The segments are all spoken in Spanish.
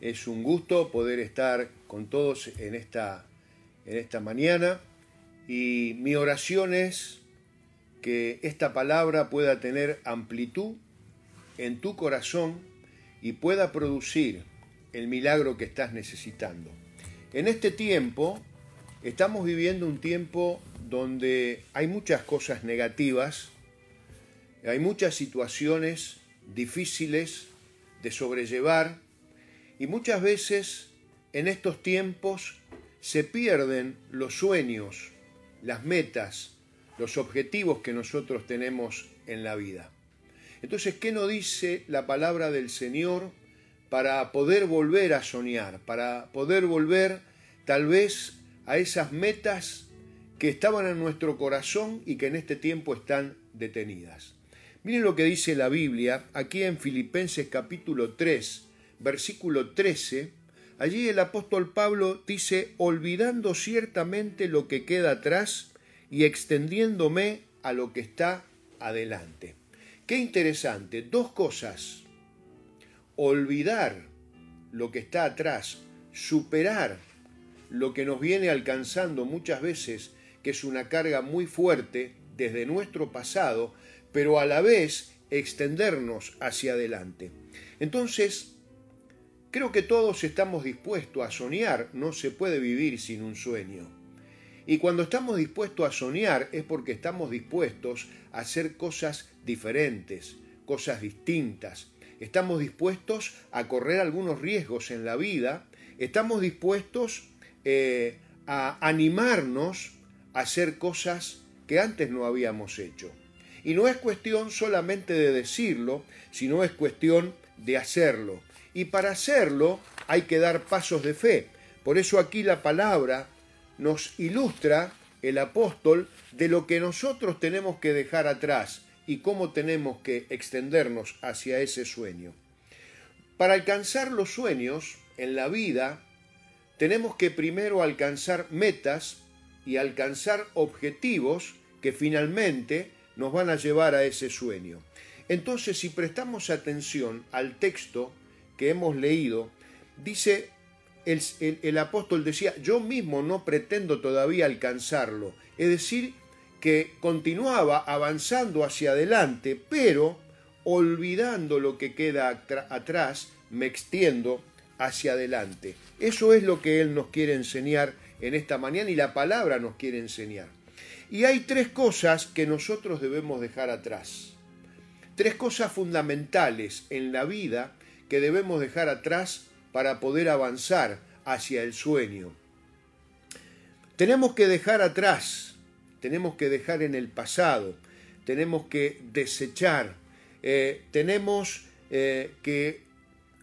Es un gusto poder estar con todos en esta, en esta mañana y mi oración es que esta palabra pueda tener amplitud en tu corazón y pueda producir el milagro que estás necesitando. En este tiempo estamos viviendo un tiempo donde hay muchas cosas negativas, hay muchas situaciones difíciles de sobrellevar y muchas veces en estos tiempos se pierden los sueños, las metas, los objetivos que nosotros tenemos en la vida. Entonces, ¿qué nos dice la palabra del Señor para poder volver a soñar, para poder volver tal vez a esas metas que estaban en nuestro corazón y que en este tiempo están detenidas? Miren lo que dice la Biblia aquí en Filipenses capítulo 3, versículo 13. Allí el apóstol Pablo dice, olvidando ciertamente lo que queda atrás y extendiéndome a lo que está adelante. Qué interesante, dos cosas. Olvidar lo que está atrás, superar lo que nos viene alcanzando muchas veces, que es una carga muy fuerte desde nuestro pasado, pero a la vez extendernos hacia adelante. Entonces, creo que todos estamos dispuestos a soñar, no se puede vivir sin un sueño. Y cuando estamos dispuestos a soñar es porque estamos dispuestos a hacer cosas diferentes, cosas distintas. Estamos dispuestos a correr algunos riesgos en la vida. Estamos dispuestos eh, a animarnos a hacer cosas que antes no habíamos hecho. Y no es cuestión solamente de decirlo, sino es cuestión de hacerlo. Y para hacerlo hay que dar pasos de fe. Por eso aquí la palabra nos ilustra el apóstol de lo que nosotros tenemos que dejar atrás y cómo tenemos que extendernos hacia ese sueño. Para alcanzar los sueños en la vida, tenemos que primero alcanzar metas y alcanzar objetivos que finalmente nos van a llevar a ese sueño. Entonces, si prestamos atención al texto que hemos leído, dice el, apóstol decía, yo mismo no pretendo todavía alcanzarlo. Es decir, que continuaba avanzando hacia adelante, pero olvidando lo que queda atrás, me extiendo hacia adelante. Eso es lo que Él nos quiere enseñar en esta mañana y la palabra nos quiere enseñar. Y hay tres cosas que nosotros debemos dejar atrás. Tres cosas fundamentales en la vida que debemos dejar atrás para poder avanzar hacia el sueño. Tenemos que dejar atrás, tenemos que dejar en el pasado, tenemos que desechar, eh, tenemos eh, que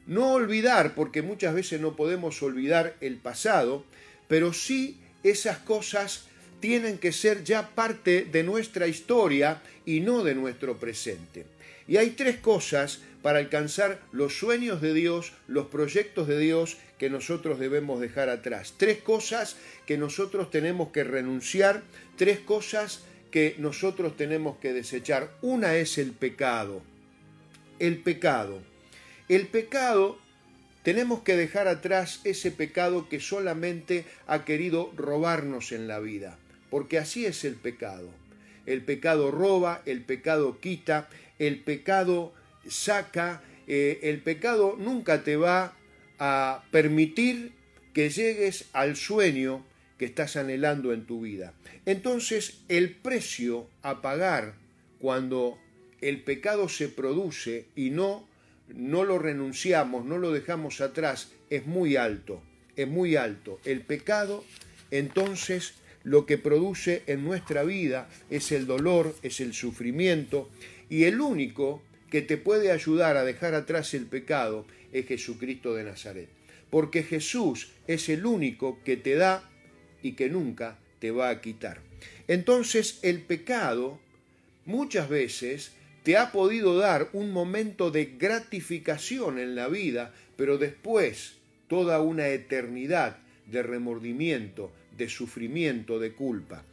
no olvidar, porque muchas veces no podemos olvidar el pasado, pero sí esas cosas tienen que ser ya parte de nuestra historia y no de nuestro presente. Y hay tres cosas para alcanzar los sueños de Dios, los proyectos de Dios que nosotros debemos dejar atrás. Tres cosas que nosotros tenemos que renunciar, tres cosas que nosotros tenemos que desechar. Una es el pecado. El pecado. El pecado tenemos que dejar atrás ese pecado que solamente ha querido robarnos en la vida, porque así es el pecado. El pecado roba, el pecado quita, el pecado saca, eh, el pecado nunca te va a permitir que llegues al sueño que estás anhelando en tu vida. Entonces el precio a pagar cuando el pecado se produce y no, no lo renunciamos, no lo dejamos atrás, es muy alto, es muy alto. El pecado entonces lo que produce en nuestra vida es el dolor, es el sufrimiento y el único que te puede ayudar a dejar atrás el pecado es Jesucristo de Nazaret. Porque Jesús es el único que te da y que nunca te va a quitar. Entonces el pecado muchas veces te ha podido dar un momento de gratificación en la vida, pero después toda una eternidad de remordimiento, de sufrimiento, de culpa.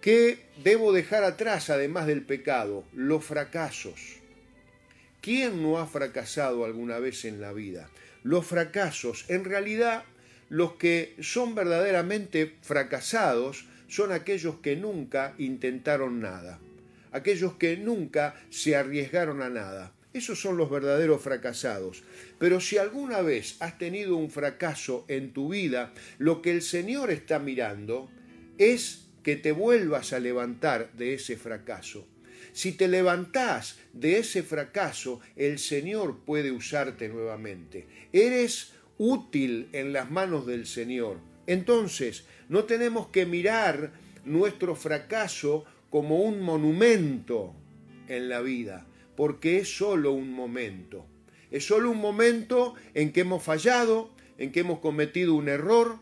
¿Qué debo dejar atrás además del pecado? Los fracasos ¿Quién no ha fracasado alguna vez en la vida? los fracasos. En realidad, los que son verdaderamente fracasados son aquellos que nunca intentaron nada, aquellos que nunca se arriesgaron a nada. Esos son los verdaderos fracasados. Pero si alguna vez has tenido un fracaso en tu vida, lo que el Señor está mirando es que te vuelvas a levantar de ese fracaso. Si te levantás de ese fracaso, el Señor puede usarte nuevamente. Eres útil en las manos del Señor. Entonces, no tenemos que mirar nuestro fracaso como un monumento en la vida, porque es solo un momento. Es solo un momento en que hemos fallado, en que hemos cometido un error,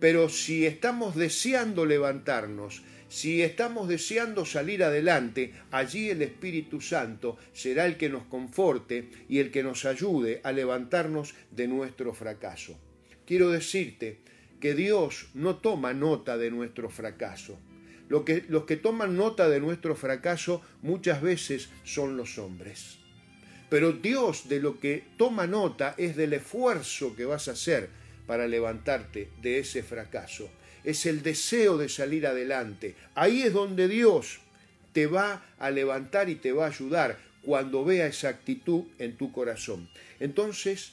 pero si estamos deseando levantarnos, si estamos deseando salir adelante, allí el Espíritu Santo será el que nos conforte y el que nos ayude a levantarnos de nuestro fracaso. Quiero decirte que Dios no toma nota de nuestro fracaso. Que, los que toman nota de nuestro fracaso muchas veces son los hombres. Pero Dios de lo que toma nota es del esfuerzo que vas a hacer para levantarte de ese fracaso es el deseo de salir adelante. Ahí es donde Dios te va a levantar y te va a ayudar cuando vea esa actitud en tu corazón. Entonces,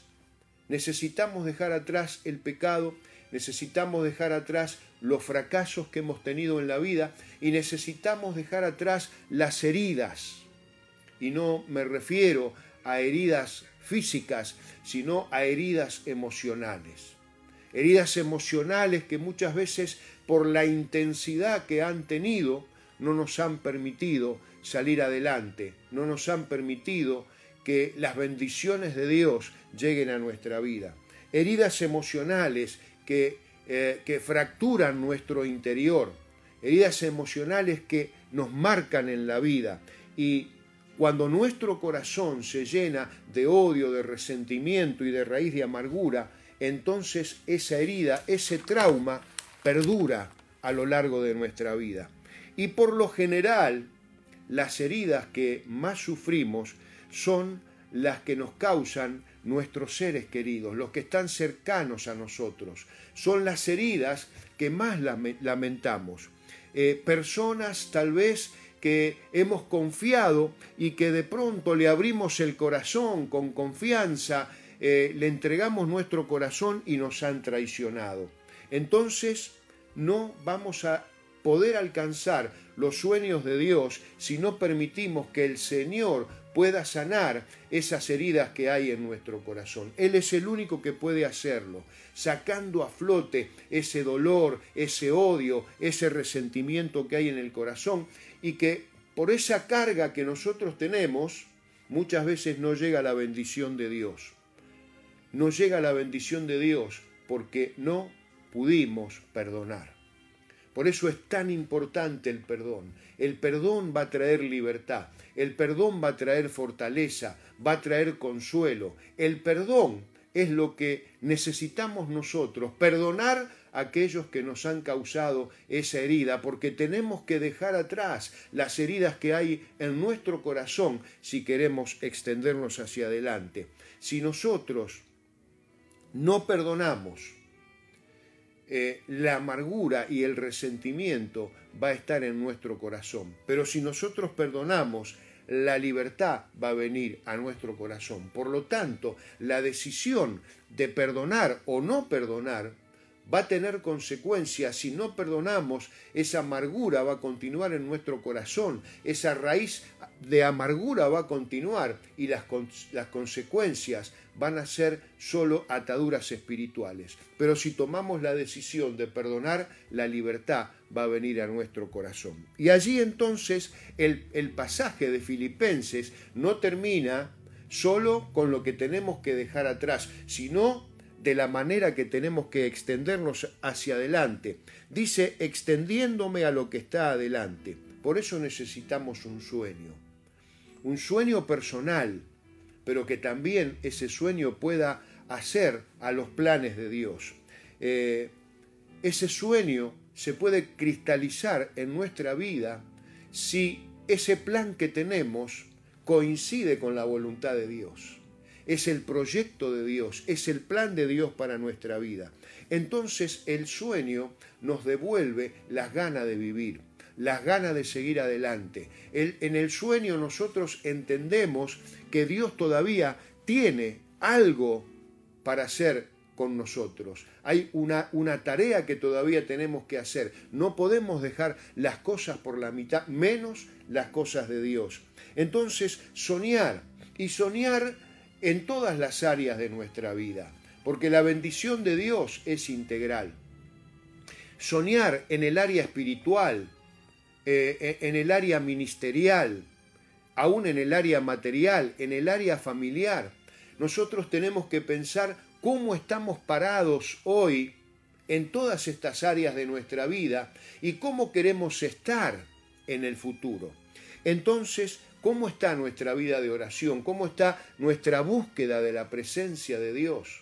necesitamos dejar atrás el pecado, necesitamos dejar atrás los fracasos que hemos tenido en la vida y necesitamos dejar atrás las heridas. Y no me refiero a heridas físicas, sino a heridas emocionales heridas emocionales que muchas veces por la intensidad que han tenido no nos han permitido salir adelante, no nos han permitido que las bendiciones de Dios lleguen a nuestra vida. Heridas emocionales que, eh, que fracturan nuestro interior, heridas emocionales que nos marcan en la vida y cuando nuestro corazón se llena de odio, de resentimiento y de raíz de amargura, entonces esa herida, ese trauma, perdura a lo largo de nuestra vida. Y por lo general, las heridas que más sufrimos son las que nos causan nuestros seres queridos, los que están cercanos a nosotros. Son las heridas que más lamentamos. Eh, personas tal vez que hemos confiado y que de pronto le abrimos el corazón con confianza eh, le entregamos nuestro corazón y nos han traicionado. Entonces no vamos a poder alcanzar los sueños de Dios si no permitimos que el Señor pueda sanar esas heridas que hay en nuestro corazón. Él es el único que puede hacerlo, sacando a flote ese dolor, ese odio, ese resentimiento que hay en el corazón y que por esa carga que nosotros tenemos, muchas veces no llega la bendición de Dios no llega la bendición de Dios porque no pudimos perdonar. Por eso es tan importante el perdón. El perdón va a traer libertad, el perdón va a traer fortaleza, va a traer consuelo. El perdón es lo que necesitamos nosotros, perdonar a aquellos que nos han causado esa herida, porque tenemos que dejar atrás las heridas que hay en nuestro corazón si queremos extendernos hacia adelante. Si nosotros no perdonamos, eh, la amargura y el resentimiento va a estar en nuestro corazón. Pero si nosotros perdonamos, la libertad va a venir a nuestro corazón. Por lo tanto, la decisión de perdonar o no perdonar va a tener consecuencias. Si no perdonamos, esa amargura va a continuar en nuestro corazón, esa raíz de amargura va a continuar y las, las consecuencias van a ser solo ataduras espirituales. Pero si tomamos la decisión de perdonar, la libertad va a venir a nuestro corazón. Y allí entonces el, el pasaje de Filipenses no termina solo con lo que tenemos que dejar atrás, sino de la manera que tenemos que extendernos hacia adelante. Dice, extendiéndome a lo que está adelante. Por eso necesitamos un sueño. Un sueño personal, pero que también ese sueño pueda hacer a los planes de Dios. Eh, ese sueño se puede cristalizar en nuestra vida si ese plan que tenemos coincide con la voluntad de Dios. Es el proyecto de Dios, es el plan de Dios para nuestra vida. Entonces el sueño nos devuelve las ganas de vivir, las ganas de seguir adelante. en el sueño nosotros entendemos que Dios todavía tiene algo para hacer con nosotros. Hay una, una, tarea que todavía tenemos que hacer. No podemos dejar las cosas por la mitad, menos las cosas de Dios. Entonces, soñar y soñar en todas las áreas de nuestra vida, porque la bendición de Dios es integral. Soñar en el área espiritual, eh, en el área ministerial, aún en el área material, en el área familiar. Nosotros tenemos que pensar cómo estamos parados hoy en todas estas áreas de nuestra vida y cómo queremos estar en el futuro. Entonces, ¿cómo está nuestra vida de oración? ¿Cómo está nuestra búsqueda de la presencia de Dios?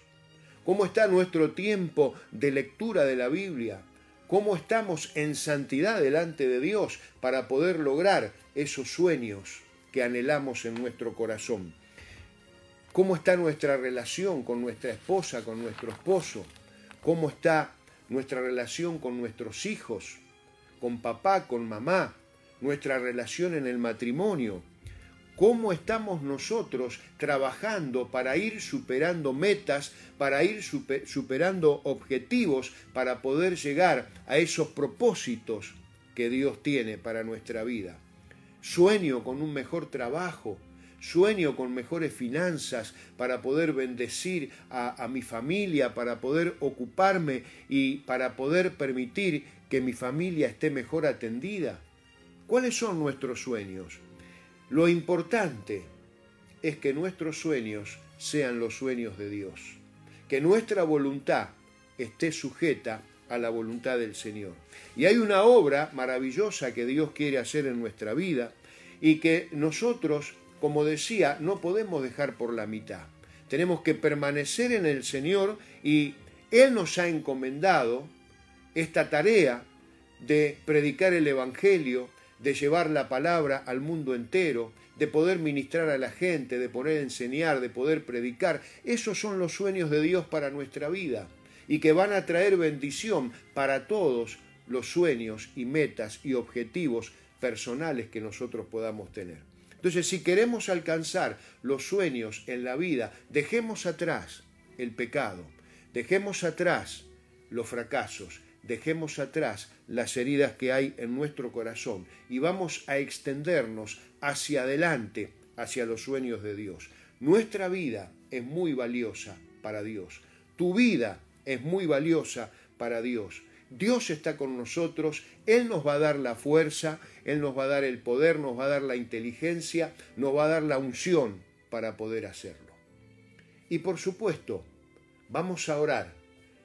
¿Cómo está nuestro tiempo de lectura de la Biblia? ¿Cómo estamos en santidad delante de Dios para poder lograr esos sueños que anhelamos en nuestro corazón? cómo está nuestra relación con nuestra esposa, con nuestro esposo, cómo está nuestra relación con nuestros hijos, con papá, con mamá, nuestra relación en el matrimonio, cómo estamos nosotros trabajando para ir superando metas, para ir superando objetivos, para poder llegar a esos propósitos que Dios tiene para nuestra vida. Sueño con un mejor trabajo, sueño con mejores finanzas para poder bendecir a, mi familia, para poder ocuparme y para poder permitir que mi familia esté mejor atendida. ¿Cuáles son nuestros sueños? Lo importante es que nuestros sueños sean los sueños de Dios, que nuestra voluntad esté sujeta a la voluntad del Señor. Y hay una obra maravillosa que Dios quiere hacer en nuestra vida y que nosotros como decía, no podemos dejar por la mitad. Tenemos que permanecer en el Señor y Él nos ha encomendado esta tarea de predicar el Evangelio, de llevar la palabra al mundo entero, de poder ministrar a la gente, de poder enseñar, de poder predicar. Esos son los sueños de Dios para nuestra vida y que van a traer bendición para todos los sueños y metas y objetivos personales que nosotros podamos tener. Entonces, si queremos alcanzar los sueños en la vida, dejemos atrás el pecado, dejemos atrás los fracasos, dejemos atrás las heridas que hay en nuestro corazón y vamos a extendernos hacia adelante, hacia los sueños de Dios. Nuestra vida es muy valiosa para Dios. Tu vida es muy valiosa para Dios. Dios está con nosotros, Él nos va a dar la fuerza, Él nos va a dar el poder, nos va a dar la inteligencia, nos va a dar la unción para poder hacerlo. Y por supuesto, vamos a orar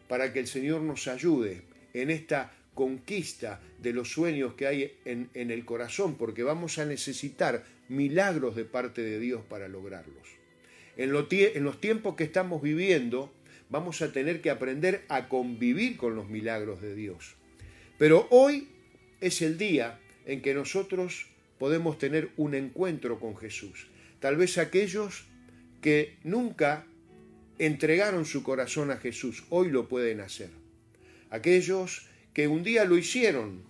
para que el Señor nos ayude en esta conquista de los sueños que hay en, el corazón, porque vamos a necesitar milagros de parte de Dios para lograrlos. En, los tiempos que estamos viviendo, vamos a tener que aprender a convivir con los milagros de Dios. Pero hoy es el día en que nosotros podemos tener un encuentro con Jesús. Tal vez aquellos que nunca entregaron su corazón a Jesús, hoy lo pueden hacer. Aquellos que un día lo hicieron,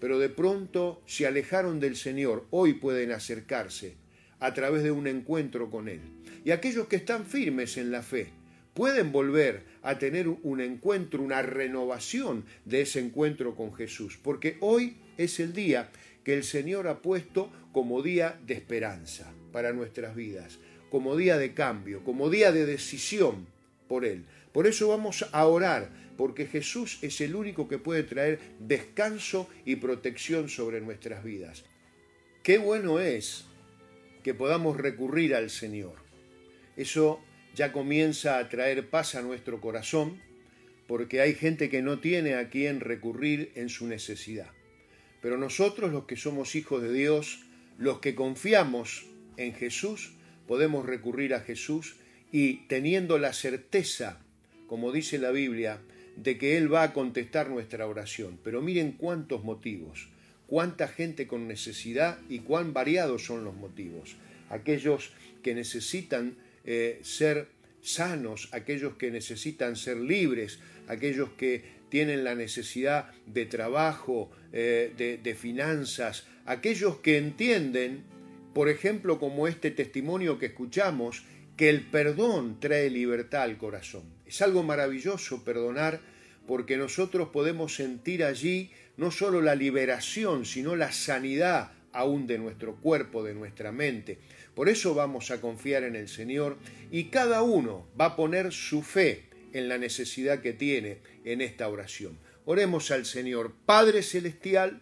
pero de pronto se alejaron del Señor, hoy pueden acercarse a través de un encuentro con Él. Y aquellos que están firmes en la fe, pueden volver a tener un encuentro, una renovación de ese encuentro con Jesús, porque hoy es el día que el Señor ha puesto como día de esperanza para nuestras vidas, como día de cambio, como día de decisión por Él. Por eso vamos a orar, porque Jesús es el único que puede traer descanso y protección sobre nuestras vidas. Qué bueno es que podamos recurrir al Señor. Eso ya comienza a traer paz a nuestro corazón, porque hay gente que no tiene a quien recurrir en su necesidad. Pero nosotros, los que somos hijos de Dios, los que confiamos en Jesús, podemos recurrir a Jesús y teniendo la certeza, como dice la Biblia, de que Él va a contestar nuestra oración. Pero miren cuántos motivos, cuánta gente con necesidad y cuán variados son los motivos. Aquellos que necesitan eh, ser sanos, aquellos que necesitan ser libres, aquellos que tienen la necesidad de trabajo, eh, de, de finanzas, aquellos que entienden, por ejemplo, como este testimonio que escuchamos, que el perdón trae libertad al corazón. Es algo maravilloso perdonar porque nosotros podemos sentir allí no solo la liberación, sino la sanidad aún de nuestro cuerpo, de nuestra mente. Por eso vamos a confiar en el Señor y cada uno va a poner su fe en la necesidad que tiene en esta oración. Oremos al Señor. Padre Celestial,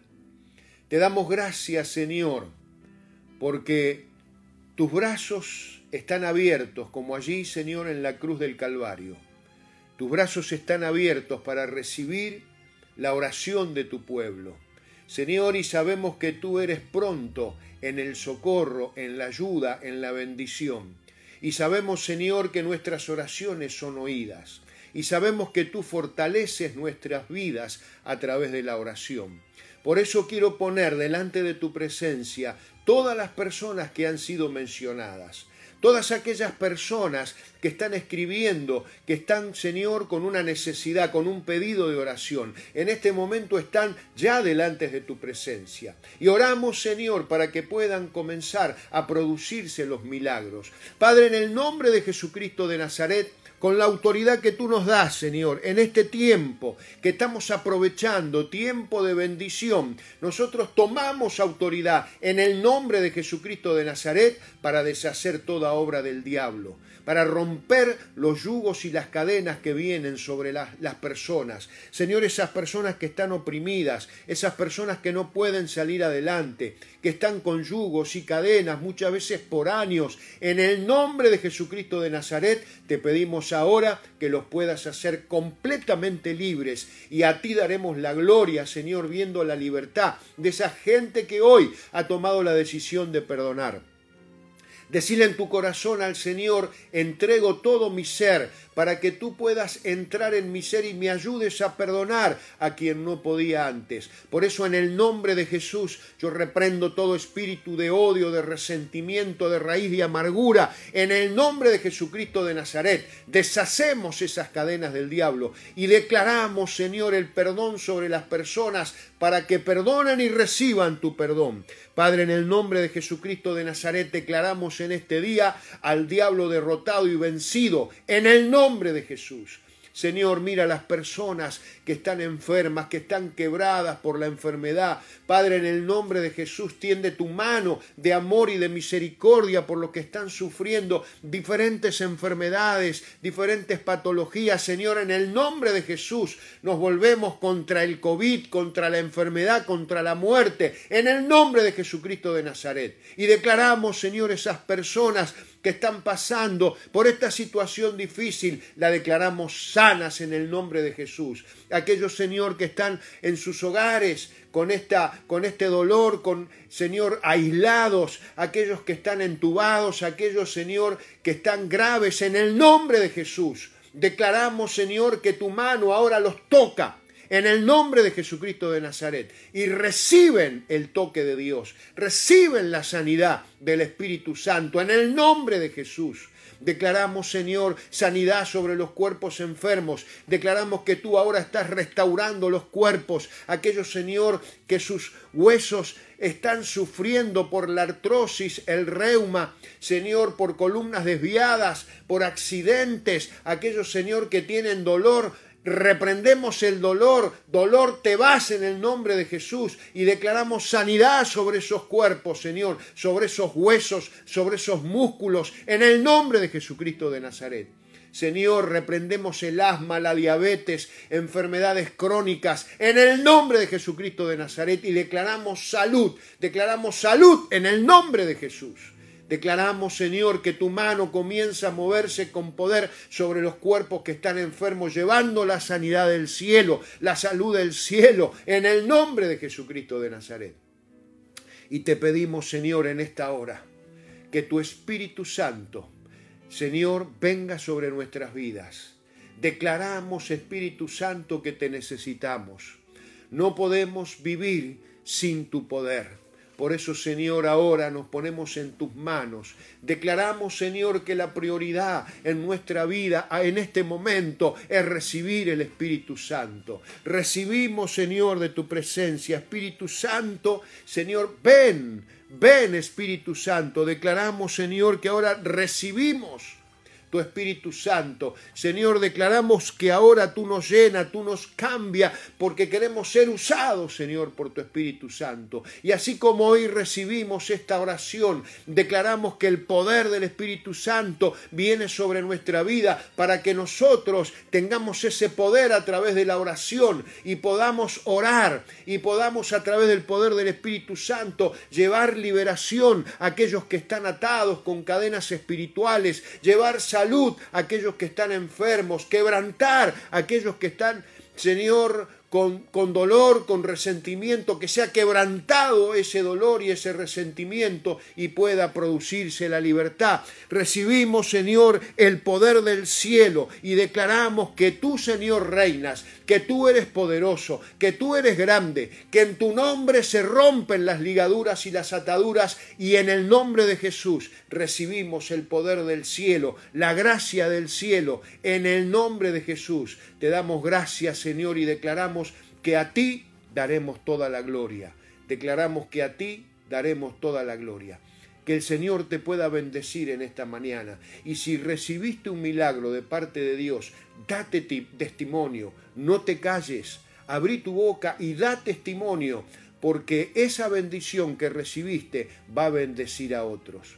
te damos gracias, Señor, porque tus brazos están abiertos, como allí, Señor, en la cruz del Calvario. Tus brazos están abiertos para recibir la oración de tu pueblo. Señor, y sabemos que tú eres pronto en el socorro, en la ayuda, en la bendición. Y sabemos, Señor, que nuestras oraciones son oídas. Y sabemos que tú fortaleces nuestras vidas a través de la oración. Por eso quiero poner delante de tu presencia todas las personas que han sido mencionadas todas aquellas personas que están escribiendo, que están, Señor, con una necesidad, con un pedido de oración, en este momento están ya delante de tu presencia. Y oramos, Señor, para que puedan comenzar a producirse los milagros. Padre, en el nombre de Jesucristo de Nazaret, con la autoridad que tú nos das, Señor, en este tiempo que estamos aprovechando, tiempo de bendición. Nosotros tomamos autoridad en el nombre de Jesucristo de Nazaret para deshacer toda obra del diablo para romper los yugos y las cadenas que vienen sobre las, las, personas. Señor, esas personas que están oprimidas, esas personas que no pueden salir adelante, que están con yugos y cadenas muchas veces por años, en el nombre de Jesucristo de Nazaret, te pedimos ahora que los puedas hacer completamente libres y a ti daremos la gloria, Señor, viendo la libertad de esa gente que hoy ha tomado la decisión de perdonar. Decirle en tu corazón al Señor, entrego todo mi ser para que tú puedas entrar en mi ser y me ayudes a perdonar a quien no podía antes. Por eso en el nombre de Jesús yo reprendo todo espíritu de odio, de resentimiento, de raíz de amargura. En el nombre de Jesucristo de Nazaret deshacemos esas cadenas del diablo y declaramos, Señor, el perdón sobre las personas para que perdonen y reciban tu perdón. Padre, en el nombre de Jesucristo de Nazaret declaramos en este día al diablo derrotado y vencido. En el de Jesús. Señor, mira las personas que están enfermas, que están quebradas por la enfermedad. Padre, en el nombre de Jesús, tiende tu mano de amor y de misericordia por los que están sufriendo diferentes enfermedades, diferentes patologías. Señor, en el nombre de Jesús, nos volvemos contra el COVID, contra la enfermedad, contra la muerte, en el nombre de Jesucristo de Nazaret. Y declaramos, Señor, esas personas que están pasando por esta situación difícil, la declaramos sanas en el nombre de Jesús. Aquellos, Señor, que están en sus hogares con, esta, con este dolor, con, Señor, aislados, aquellos que están entubados, aquellos, Señor, que están graves, en el nombre de Jesús. Declaramos, Señor, que tu mano ahora los toca en el nombre de Jesucristo de Nazaret y reciben el toque de Dios, reciben la sanidad del Espíritu Santo en el nombre de Jesús. Declaramos, Señor, sanidad sobre los cuerpos enfermos. Declaramos que tú ahora estás restaurando los cuerpos. Aquellos, Señor, que sus huesos están sufriendo por la artrosis, el reuma, Señor, por columnas desviadas, por accidentes. Aquellos, Señor, que tienen dolor reprendemos el dolor, dolor te vas en el nombre de Jesús y declaramos sanidad sobre esos cuerpos, Señor, sobre esos huesos, sobre esos músculos, en el nombre de Jesucristo de Nazaret. Señor, reprendemos el asma, la diabetes, enfermedades crónicas, en el nombre de Jesucristo de Nazaret y declaramos salud, declaramos salud en el nombre de Jesús. Declaramos, Señor, que tu mano comienza a moverse con poder sobre los cuerpos que están enfermos, llevando la sanidad del cielo, la salud del cielo, en el nombre de Jesucristo de Nazaret. Y te pedimos, Señor, en esta hora, que tu Espíritu Santo, Señor, venga sobre nuestras vidas. Declaramos, Espíritu Santo, que te necesitamos. No podemos vivir sin tu poder. Por eso, Señor, ahora nos ponemos en tus manos. Declaramos, Señor, que la prioridad en nuestra vida en este momento es recibir el Espíritu Santo. Recibimos, Señor, de tu presencia. Espíritu Santo, Señor, ven, ven Espíritu Santo. Declaramos, Señor, que ahora recibimos tu Espíritu Santo. Señor, declaramos que ahora tú nos llena, tú nos cambia, porque queremos ser usados, Señor, por tu Espíritu Santo. Y así como hoy recibimos esta oración, declaramos que el poder del Espíritu Santo viene sobre nuestra vida para que nosotros tengamos ese poder a través de la oración y podamos orar y podamos a través del poder del Espíritu Santo llevar liberación a aquellos que están atados con cadenas espirituales, llevar salud salud a aquellos que están enfermos, quebrantar a aquellos que están, Señor, con, dolor, con resentimiento, que sea quebrantado ese dolor y ese resentimiento y pueda producirse la libertad. Recibimos, Señor, el poder del cielo y declaramos que tú, Señor, reinas, que tú eres poderoso, que tú eres grande, que en tu nombre se rompen las ligaduras y las ataduras y en el nombre de Jesús recibimos el poder del cielo, la gracia del cielo, en el nombre de Jesús. Te damos gracias, Señor, y que a ti daremos toda la gloria. Declaramos que a ti daremos toda la gloria. Que el Señor te pueda bendecir en esta mañana. Y si recibiste un milagro de parte de Dios, date testimonio, no te calles, abrí tu boca y da testimonio, porque esa bendición que recibiste va a bendecir a otros.